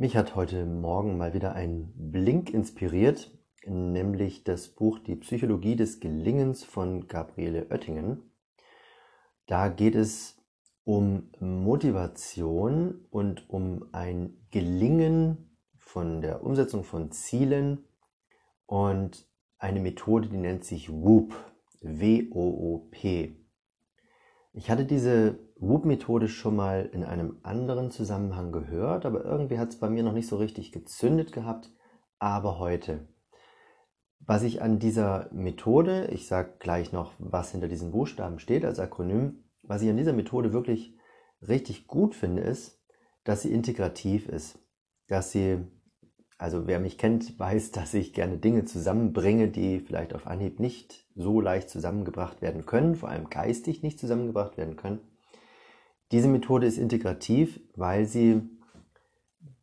Mich hat heute Morgen mal wieder ein Blink inspiriert, nämlich das Buch Die Psychologie des Gelingens von Gabriele Oettingen. Da geht es um Motivation und um ein Gelingen von der Umsetzung von Zielen und eine Methode, die nennt sich WOOP, W-O-O-P. Ich hatte diese Whoop-Methode schon mal in einem anderen Zusammenhang gehört, aber irgendwie hat es bei mir noch nicht so richtig gezündet gehabt. Aber heute. Was ich an dieser Methode, ich sage gleich noch, was hinter diesen Buchstaben steht als Akronym, was ich an dieser Methode wirklich richtig gut finde, ist, dass sie integrativ ist. Dass sie, also wer mich kennt, weiß, dass ich gerne Dinge zusammenbringe, die vielleicht auf Anhieb nicht so leicht zusammengebracht werden können, vor allem geistig nicht zusammengebracht werden können. Diese Methode ist integrativ, weil sie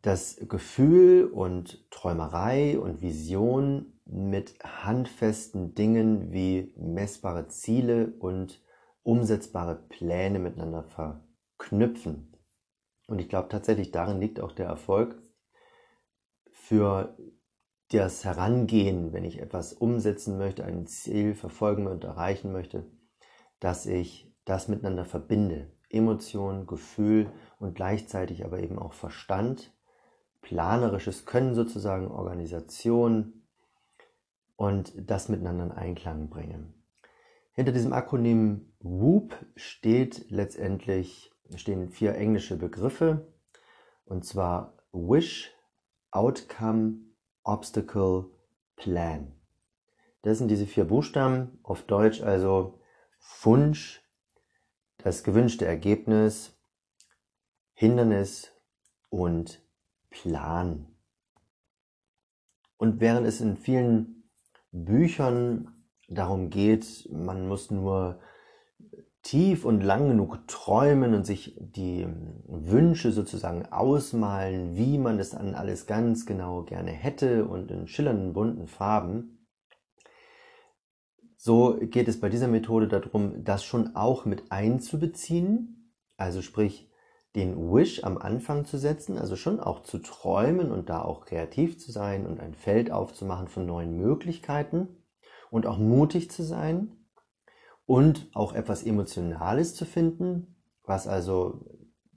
das Gefühl und Träumerei und Vision mit handfesten Dingen wie messbare Ziele und umsetzbare Pläne miteinander verknüpfen. Und ich glaube tatsächlich, darin liegt auch der Erfolg für das Herangehen, wenn ich etwas umsetzen möchte, ein Ziel verfolgen und erreichen möchte, dass ich das miteinander verbinde. Emotion, Gefühl und gleichzeitig aber eben auch Verstand, planerisches Können sozusagen, Organisation und das miteinander in Einklang bringen. Hinter diesem Akronym WOOP steht letztendlich, stehen vier englische Begriffe und zwar Wish, Outcome, Obstacle, Plan. Das sind diese vier Buchstaben, auf Deutsch also Wunsch, das gewünschte Ergebnis, Hindernis und Plan. Und während es in vielen Büchern darum geht, man muss nur tief und lang genug träumen und sich die Wünsche sozusagen ausmalen, wie man das dann alles ganz genau gerne hätte und in schillernden bunten Farben, so geht es bei dieser Methode darum, das schon auch mit einzubeziehen, also sprich den Wish am Anfang zu setzen, also schon auch zu träumen und da auch kreativ zu sein und ein Feld aufzumachen von neuen Möglichkeiten und auch mutig zu sein und auch etwas Emotionales zu finden, was also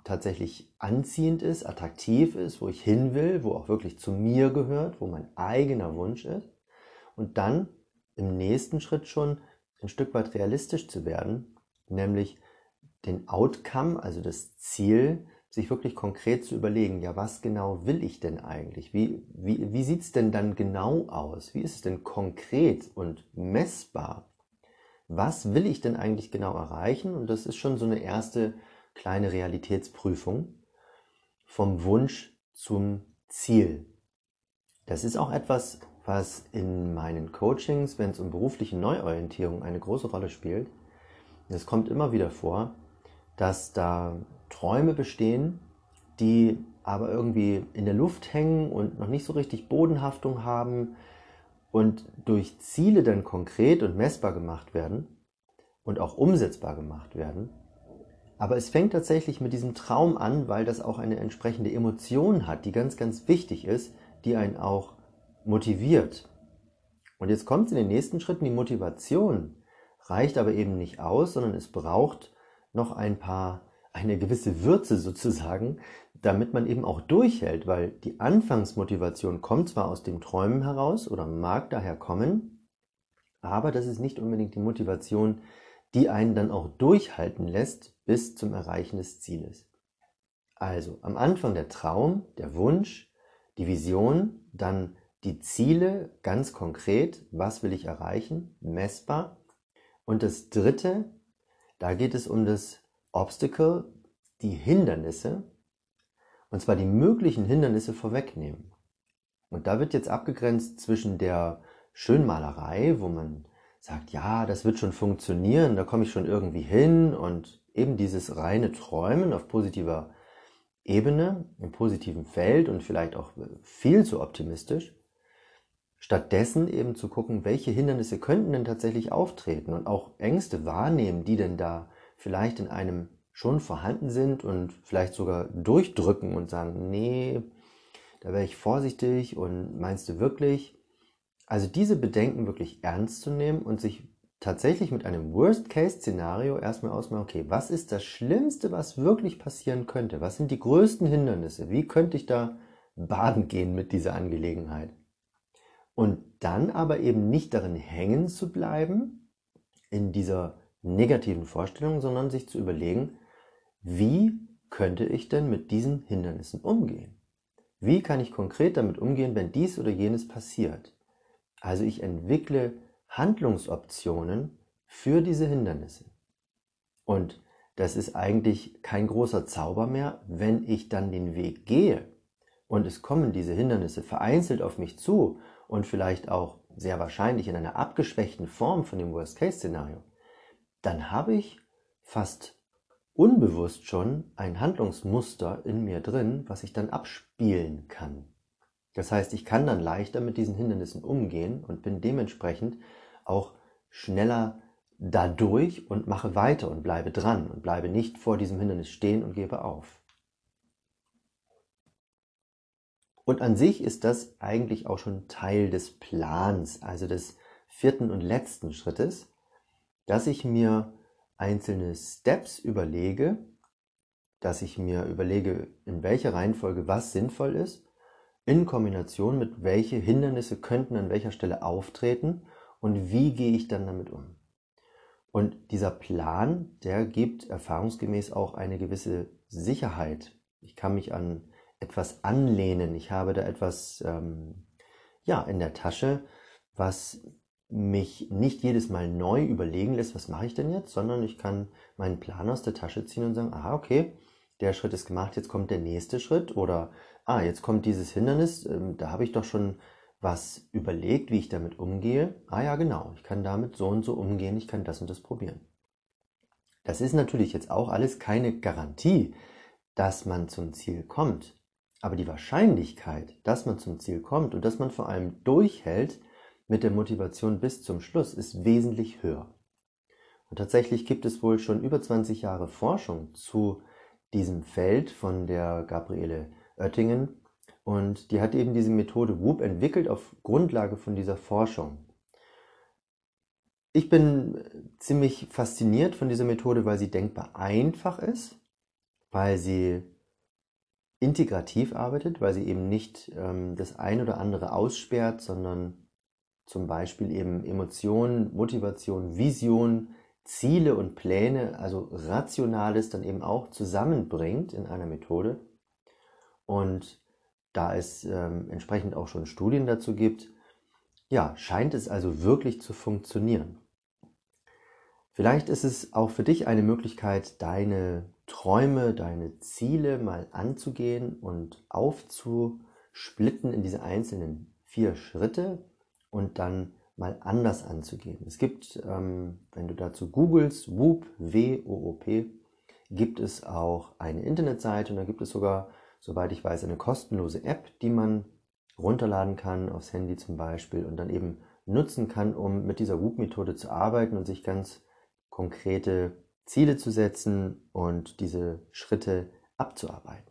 tatsächlich anziehend ist, attraktiv ist, wo ich hin will, wo auch wirklich zu mir gehört, wo mein eigener Wunsch ist. Und dann im nächsten Schritt schon ein Stück weit realistisch zu werden, nämlich den Outcome, also das Ziel, sich wirklich konkret zu überlegen, ja, was genau will ich denn eigentlich? Wie, wie, wie sieht es denn dann genau aus? Wie ist es denn konkret und messbar? Was will ich denn eigentlich genau erreichen? Und das ist schon so eine erste kleine Realitätsprüfung vom Wunsch zum Ziel. Das ist auch etwas, was in meinen Coachings, wenn es um berufliche Neuorientierung eine große Rolle spielt. Es kommt immer wieder vor, dass da Träume bestehen, die aber irgendwie in der Luft hängen und noch nicht so richtig Bodenhaftung haben und durch Ziele dann konkret und messbar gemacht werden und auch umsetzbar gemacht werden. Aber es fängt tatsächlich mit diesem Traum an, weil das auch eine entsprechende Emotion hat, die ganz, ganz wichtig ist, die einen auch motiviert. Und jetzt kommt es in den nächsten Schritten, die Motivation reicht aber eben nicht aus, sondern es braucht noch ein paar, eine gewisse Würze sozusagen, damit man eben auch durchhält, weil die Anfangsmotivation kommt zwar aus dem Träumen heraus oder mag daher kommen, aber das ist nicht unbedingt die Motivation, die einen dann auch durchhalten lässt bis zum Erreichen des Zieles. Also am Anfang der Traum, der Wunsch, die Vision, dann die Ziele ganz konkret, was will ich erreichen, messbar. Und das dritte, da geht es um das Obstacle, die Hindernisse, und zwar die möglichen Hindernisse vorwegnehmen. Und da wird jetzt abgegrenzt zwischen der Schönmalerei, wo man sagt, ja, das wird schon funktionieren, da komme ich schon irgendwie hin und eben dieses reine Träumen auf positiver Ebene, im positiven Feld und vielleicht auch viel zu optimisch. Stattdessen eben zu gucken, welche Hindernisse könnten denn tatsächlich auftreten und auch Ängste wahrnehmen, die denn da vielleicht in einem schon vorhanden sind und vielleicht sogar durchdrücken und sagen, nee, da wäre ich vorsichtig und meinst du wirklich? Also diese Bedenken wirklich ernst zu nehmen und sich tatsächlich mit einem Worst-Case-Szenario erstmal ausmachen, okay, was ist das Schlimmste, was wirklich passieren könnte? Was sind die größten Hindernisse? Wie könnte ich da baden gehen mit dieser Angelegenheit? Und dann aber eben nicht darin hängen zu bleiben, in dieser negativen Vorstellung, sondern sich zu überlegen, wie könnte ich denn mit diesen Hindernissen umgehen? Wie kann ich konkret damit umgehen, wenn dies oder jenes passiert? Also ich entwickle Handlungsoptionen für diese Hindernisse. Und das ist eigentlich kein großer Zauber mehr, wenn ich dann den Weg gehe und es kommen diese Hindernisse vereinzelt auf mich zu und vielleicht auch sehr wahrscheinlich in einer abgeschwächten Form von dem Worst-Case-Szenario, dann habe ich fast unbewusst schon ein Handlungsmuster in mir drin, was ich dann abspielen kann. Das heißt, ich kann dann leichter mit diesen Hindernissen umgehen und bin dementsprechend auch schneller dadurch und mache weiter und bleibe dran und bleibe nicht vor diesem Hindernis stehen und gebe auf. Und an sich ist das eigentlich auch schon Teil des Plans, also des vierten und letzten Schrittes, dass ich mir einzelne Steps überlege, dass ich mir überlege, in welcher Reihenfolge was sinnvoll ist in Kombination mit welche Hindernisse könnten an welcher Stelle auftreten und wie gehe ich dann damit um. Und dieser Plan, der gibt erfahrungsgemäß auch eine gewisse Sicherheit. Ich kann mich an etwas anlehnen. Ich habe da etwas ähm, ja in der Tasche, was mich nicht jedes Mal neu überlegen lässt, was mache ich denn jetzt, sondern ich kann meinen Plan aus der Tasche ziehen und sagen, aha, okay, der Schritt ist gemacht, jetzt kommt der nächste Schritt oder ah, jetzt kommt dieses Hindernis, ähm, da habe ich doch schon was überlegt, wie ich damit umgehe. Ah ja, genau, ich kann damit so und so umgehen, ich kann das und das probieren. Das ist natürlich jetzt auch alles keine Garantie, dass man zum Ziel kommt. Aber die Wahrscheinlichkeit, dass man zum Ziel kommt und dass man vor allem durchhält mit der Motivation bis zum Schluss, ist wesentlich höher. Und tatsächlich gibt es wohl schon über 20 Jahre Forschung zu diesem Feld von der Gabriele Oettingen. Und die hat eben diese Methode WOOP entwickelt auf Grundlage von dieser Forschung. Ich bin ziemlich fasziniert von dieser Methode, weil sie denkbar einfach ist, weil sie integrativ arbeitet, weil sie eben nicht ähm, das ein oder andere aussperrt, sondern zum Beispiel eben Emotionen, Motivation, Vision, Ziele und Pläne, also Rationales dann eben auch zusammenbringt in einer Methode. Und da es ähm, entsprechend auch schon Studien dazu gibt, ja, scheint es also wirklich zu funktionieren. Vielleicht ist es auch für dich eine Möglichkeit, deine Träume, deine Ziele mal anzugehen und aufzusplitten in diese einzelnen vier Schritte und dann mal anders anzugehen. Es gibt, ähm, wenn du dazu googelst, WOOP, W-O-O-P, gibt es auch eine Internetseite und da gibt es sogar soweit ich weiß, eine kostenlose App, die man runterladen kann, aufs Handy zum Beispiel, und dann eben nutzen kann, um mit dieser WOOP-Methode zu arbeiten und sich ganz konkrete Ziele zu setzen und diese Schritte abzuarbeiten.